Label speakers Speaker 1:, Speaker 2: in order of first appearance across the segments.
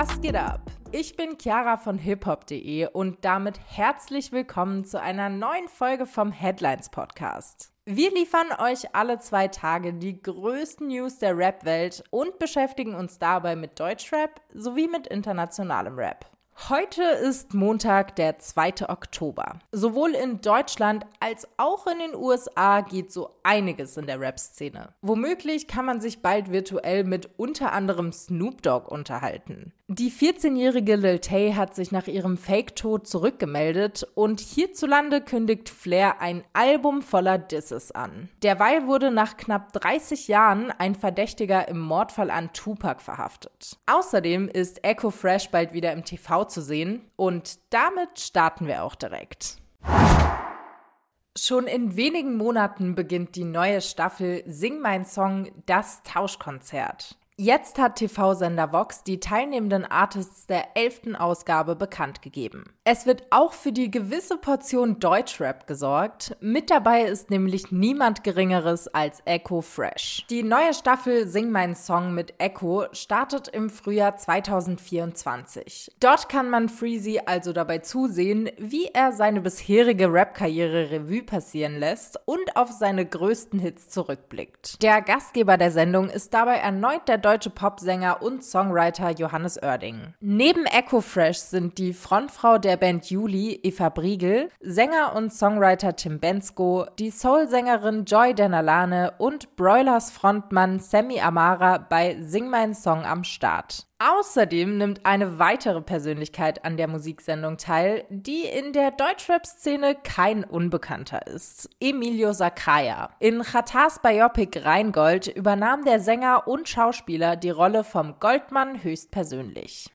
Speaker 1: Was geht ab? Ich bin Chiara von hiphop.de und damit herzlich willkommen zu einer neuen Folge vom Headlines Podcast. Wir liefern euch alle zwei Tage die größten News der Rap-Welt und beschäftigen uns dabei mit Deutschrap sowie mit internationalem Rap. Heute ist Montag, der 2. Oktober. Sowohl in Deutschland als auch in den USA geht so einiges in der Rap-Szene. Womöglich kann man sich bald virtuell mit unter anderem Snoop Dogg unterhalten. Die 14-jährige Lil Tay hat sich nach ihrem Fake-Tod zurückgemeldet und hierzulande kündigt Flair ein Album voller Disses an. Derweil wurde nach knapp 30 Jahren ein Verdächtiger im Mordfall an Tupac verhaftet. Außerdem ist Echo Fresh bald wieder im TV zu sehen und damit starten wir auch direkt. Schon in wenigen Monaten beginnt die neue Staffel Sing mein Song, das Tauschkonzert. Jetzt hat TV-Sender Vox die teilnehmenden Artists der elften Ausgabe bekannt gegeben. Es wird auch für die gewisse Portion Deutschrap gesorgt. Mit dabei ist nämlich niemand Geringeres als Echo Fresh. Die neue Staffel Sing mein Song mit Echo startet im Frühjahr 2024. Dort kann man Freezy also dabei zusehen, wie er seine bisherige Rap-Karriere Revue passieren lässt und auf seine größten Hits zurückblickt. Der Gastgeber der Sendung ist dabei erneut der Popsänger und Songwriter Johannes Oerding. Neben Echo Fresh sind die Frontfrau der Band Juli, Eva Briegel, Sänger und Songwriter Tim Bensko, die Soul-Sängerin Joy Denalane und Broilers Frontmann Sammy Amara bei Sing Mein Song am Start. Außerdem nimmt eine weitere Persönlichkeit an der Musiksendung teil, die in der Deutschrap-Szene kein Unbekannter ist. Emilio Sacraia. In Chatars Biopic Rheingold übernahm der Sänger und Schauspieler die Rolle vom Goldmann höchstpersönlich.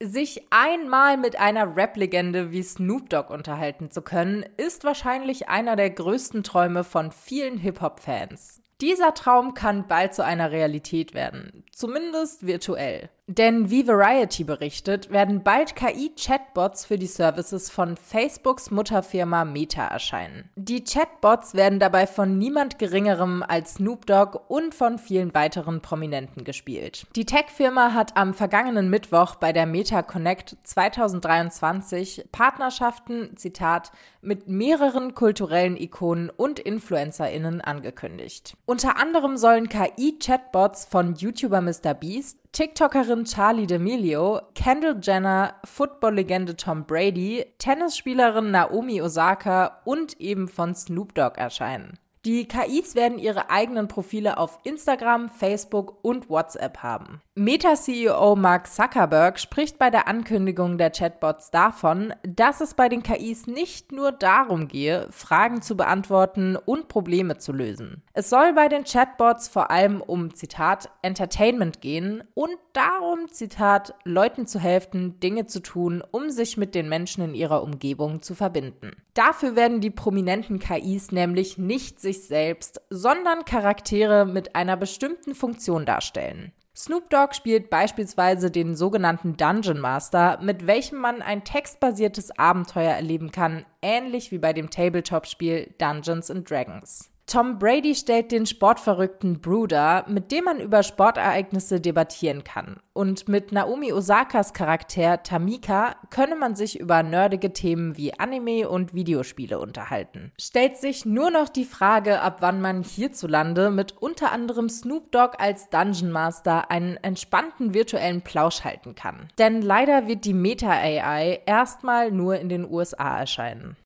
Speaker 1: Sich einmal mit einer Rap-Legende wie Snoop Dogg unterhalten zu können, ist wahrscheinlich einer der größten Träume von vielen Hip-Hop-Fans. Dieser Traum kann bald zu einer Realität werden, zumindest virtuell. Denn wie Variety berichtet, werden bald KI-Chatbots für die Services von Facebooks Mutterfirma Meta erscheinen. Die Chatbots werden dabei von niemand Geringerem als Snoop Dogg und von vielen weiteren Prominenten gespielt. Die Tech-Firma hat am vergangenen Mittwoch bei der Meta Connect 2023 Partnerschaften, Zitat, mit mehreren kulturellen Ikonen und InfluencerInnen angekündigt. Unter anderem sollen KI-Chatbots von YouTuber MrBeast TikTokerin Charlie D'Amelio, Kendall Jenner, Football-Legende Tom Brady, Tennisspielerin Naomi Osaka und eben von Snoop Dogg erscheinen. Die KIs werden ihre eigenen Profile auf Instagram, Facebook und WhatsApp haben. Meta-CEO Mark Zuckerberg spricht bei der Ankündigung der Chatbots davon, dass es bei den KIs nicht nur darum gehe, Fragen zu beantworten und Probleme zu lösen. Es soll bei den Chatbots vor allem um, Zitat, Entertainment gehen und darum, Zitat, Leuten zu helfen, Dinge zu tun, um sich mit den Menschen in ihrer Umgebung zu verbinden. Dafür werden die prominenten KIs nämlich nicht sich selbst, sondern Charaktere mit einer bestimmten Funktion darstellen. Snoop Dogg spielt beispielsweise den sogenannten Dungeon Master, mit welchem man ein textbasiertes Abenteuer erleben kann, ähnlich wie bei dem Tabletop-Spiel Dungeons and Dragons. Tom Brady stellt den sportverrückten Bruder, mit dem man über Sportereignisse debattieren kann. Und mit Naomi Osakas Charakter Tamika könne man sich über nerdige Themen wie Anime und Videospiele unterhalten. Stellt sich nur noch die Frage, ab wann man hierzulande mit unter anderem Snoop Dogg als Dungeon Master einen entspannten virtuellen Plausch halten kann. Denn leider wird die Meta-AI erstmal nur in den USA erscheinen.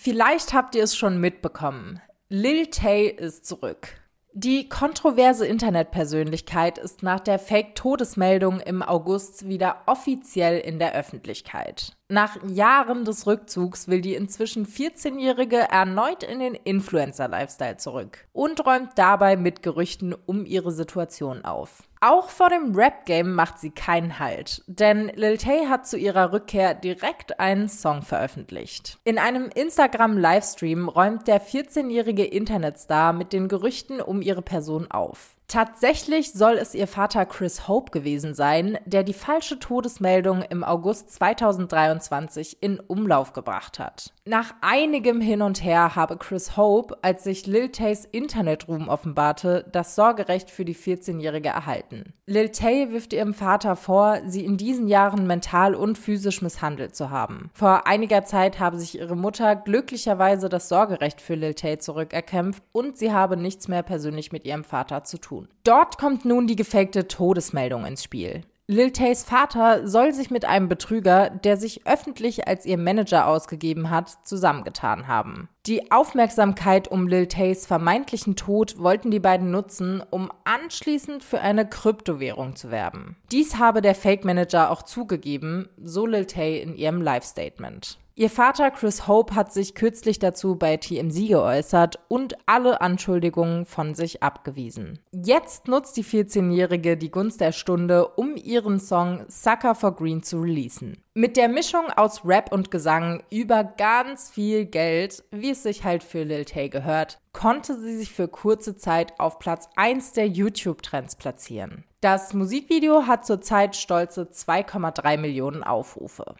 Speaker 1: Vielleicht habt ihr es schon mitbekommen. Lil Tay ist zurück. Die kontroverse Internetpersönlichkeit ist nach der Fake-Todesmeldung im August wieder offiziell in der Öffentlichkeit. Nach Jahren des Rückzugs will die inzwischen 14-Jährige erneut in den Influencer-Lifestyle zurück und räumt dabei mit Gerüchten um ihre Situation auf. Auch vor dem Rap-Game macht sie keinen Halt, denn Lil Tay hat zu ihrer Rückkehr direkt einen Song veröffentlicht. In einem Instagram-Livestream räumt der 14-jährige Internetstar mit den Gerüchten um ihre Person auf. Tatsächlich soll es ihr Vater Chris Hope gewesen sein, der die falsche Todesmeldung im August 2023 in Umlauf gebracht hat. Nach einigem Hin und Her habe Chris Hope, als sich Lil Tays Internetruhm offenbarte, das Sorgerecht für die 14-Jährige erhalten. Lil Tay wirft ihrem Vater vor, sie in diesen Jahren mental und physisch misshandelt zu haben. Vor einiger Zeit habe sich ihre Mutter glücklicherweise das Sorgerecht für Lil Tay zurückerkämpft und sie habe nichts mehr persönlich mit ihrem Vater zu tun. Dort kommt nun die gefakte Todesmeldung ins Spiel. Lil Tays Vater soll sich mit einem Betrüger, der sich öffentlich als ihr Manager ausgegeben hat, zusammengetan haben. Die Aufmerksamkeit um Lil Tays vermeintlichen Tod wollten die beiden nutzen, um anschließend für eine Kryptowährung zu werben. Dies habe der Fake Manager auch zugegeben, so Lil Tay in ihrem Live-Statement. Ihr Vater Chris Hope hat sich kürzlich dazu bei TMZ geäußert und alle Anschuldigungen von sich abgewiesen. Jetzt nutzt die 14-Jährige die Gunst der Stunde, um ihren Song Sucker for Green zu releasen. Mit der Mischung aus Rap und Gesang über ganz viel Geld, wie es sich halt für Lil Tay gehört, konnte sie sich für kurze Zeit auf Platz 1 der YouTube-Trends platzieren. Das Musikvideo hat zurzeit stolze 2,3 Millionen Aufrufe.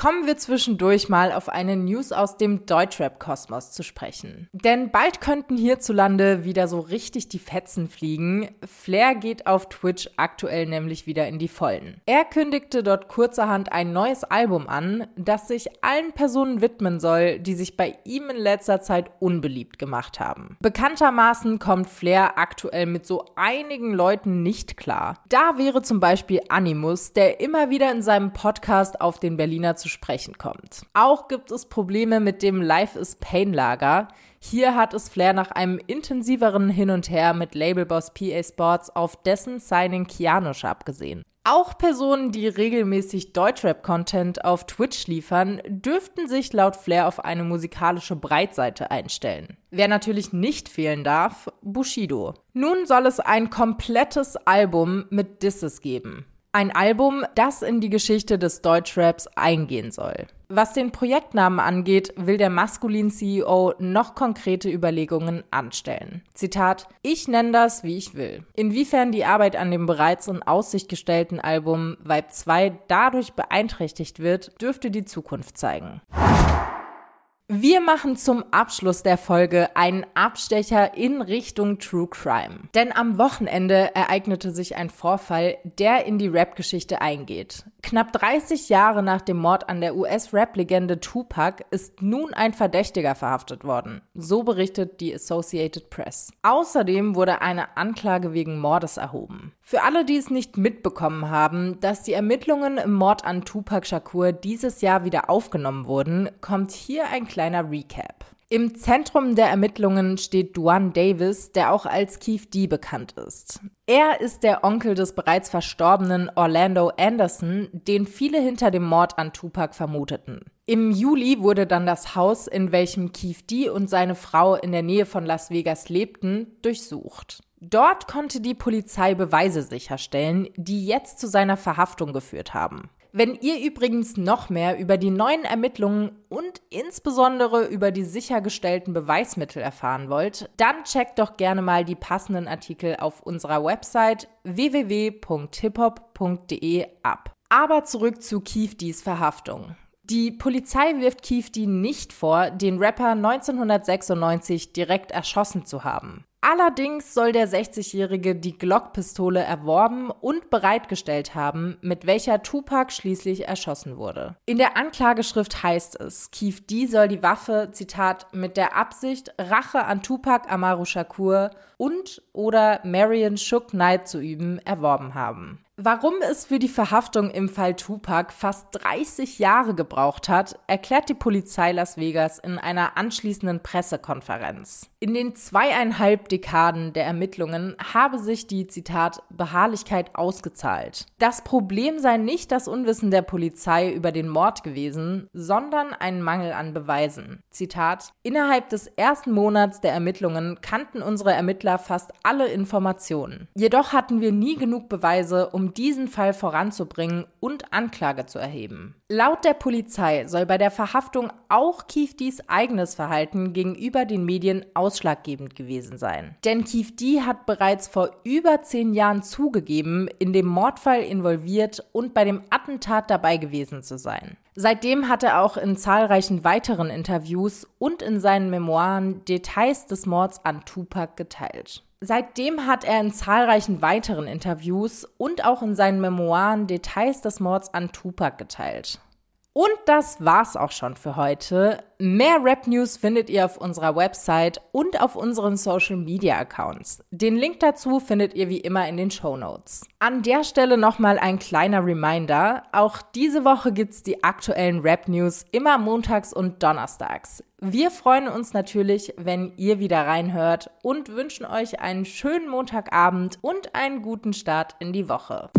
Speaker 1: Kommen wir zwischendurch mal auf eine News aus dem Deutschrap-Kosmos zu sprechen. Denn bald könnten hierzulande wieder so richtig die Fetzen fliegen. Flair geht auf Twitch aktuell nämlich wieder in die Vollen. Er kündigte dort kurzerhand ein neues Album an, das sich allen Personen widmen soll, die sich bei ihm in letzter Zeit unbeliebt gemacht haben. Bekanntermaßen kommt Flair aktuell mit so einigen Leuten nicht klar. Da wäre zum Beispiel Animus, der immer wieder in seinem Podcast auf den Berliner zu sprechen kommt. Auch gibt es Probleme mit dem Life is Pain Lager. Hier hat es Flair nach einem intensiveren Hin und Her mit Labelboss PA Sports auf dessen Signing Kianosch abgesehen. Auch Personen, die regelmäßig Deutschrap-Content auf Twitch liefern, dürften sich laut Flair auf eine musikalische Breitseite einstellen. Wer natürlich nicht fehlen darf, Bushido. Nun soll es ein komplettes Album mit Disses geben. Ein Album, das in die Geschichte des Deutschraps eingehen soll. Was den Projektnamen angeht, will der maskulin CEO noch konkrete Überlegungen anstellen. Zitat: Ich nenne das, wie ich will. Inwiefern die Arbeit an dem bereits in Aussicht gestellten Album Vibe 2 dadurch beeinträchtigt wird, dürfte die Zukunft zeigen. Wir machen zum Abschluss der Folge einen Abstecher in Richtung True Crime. Denn am Wochenende ereignete sich ein Vorfall, der in die Rap-Geschichte eingeht. Knapp 30 Jahre nach dem Mord an der US-Rap-Legende Tupac ist nun ein Verdächtiger verhaftet worden. So berichtet die Associated Press. Außerdem wurde eine Anklage wegen Mordes erhoben. Für alle, die es nicht mitbekommen haben, dass die Ermittlungen im Mord an Tupac Shakur dieses Jahr wieder aufgenommen wurden, kommt hier ein kleiner Recap. Im Zentrum der Ermittlungen steht Duane Davis, der auch als Keith D bekannt ist. Er ist der Onkel des bereits verstorbenen Orlando Anderson, den viele hinter dem Mord an Tupac vermuteten. Im Juli wurde dann das Haus, in welchem Keith D und seine Frau in der Nähe von Las Vegas lebten, durchsucht. Dort konnte die Polizei Beweise sicherstellen, die jetzt zu seiner Verhaftung geführt haben. Wenn ihr übrigens noch mehr über die neuen Ermittlungen und insbesondere über die sichergestellten Beweismittel erfahren wollt, dann checkt doch gerne mal die passenden Artikel auf unserer Website www.hiphop.de ab. Aber zurück zu Kiefdis Verhaftung. Die Polizei wirft Kiefdi nicht vor, den Rapper 1996 direkt erschossen zu haben. Allerdings soll der 60-Jährige die Glock-Pistole erworben und bereitgestellt haben, mit welcher Tupac schließlich erschossen wurde. In der Anklageschrift heißt es, Keith D soll die Waffe, Zitat, mit der Absicht, Rache an Tupac Amaru Shakur und oder Marion Shook Knight zu üben, erworben haben. Warum es für die Verhaftung im Fall Tupac fast 30 Jahre gebraucht hat, erklärt die Polizei Las Vegas in einer anschließenden Pressekonferenz. In den zweieinhalb Dekaden der Ermittlungen habe sich die, Zitat, Beharrlichkeit ausgezahlt. Das Problem sei nicht das Unwissen der Polizei über den Mord gewesen, sondern ein Mangel an Beweisen. Zitat, innerhalb des ersten Monats der Ermittlungen kannten unsere Ermittler fast alle Informationen. Jedoch hatten wir nie genug Beweise, um diesen Fall voranzubringen und Anklage zu erheben. Laut der Polizei soll bei der Verhaftung auch Kiefdis eigenes Verhalten gegenüber den Medien ausschlaggebend gewesen sein. Sein. Denn Keith D hat bereits vor über zehn Jahren zugegeben, in dem Mordfall involviert und bei dem Attentat dabei gewesen zu sein. Seitdem hat er auch in zahlreichen weiteren Interviews und in seinen Memoiren Details des Mords an Tupac geteilt. Seitdem hat er in zahlreichen weiteren Interviews und auch in seinen Memoiren Details des Mords an Tupac geteilt. Und das war's auch schon für heute. Mehr Rap News findet ihr auf unserer Website und auf unseren Social Media Accounts. Den Link dazu findet ihr wie immer in den Show Notes. An der Stelle nochmal ein kleiner Reminder. Auch diese Woche gibt's die aktuellen Rap News immer montags und donnerstags. Wir freuen uns natürlich, wenn ihr wieder reinhört und wünschen euch einen schönen Montagabend und einen guten Start in die Woche.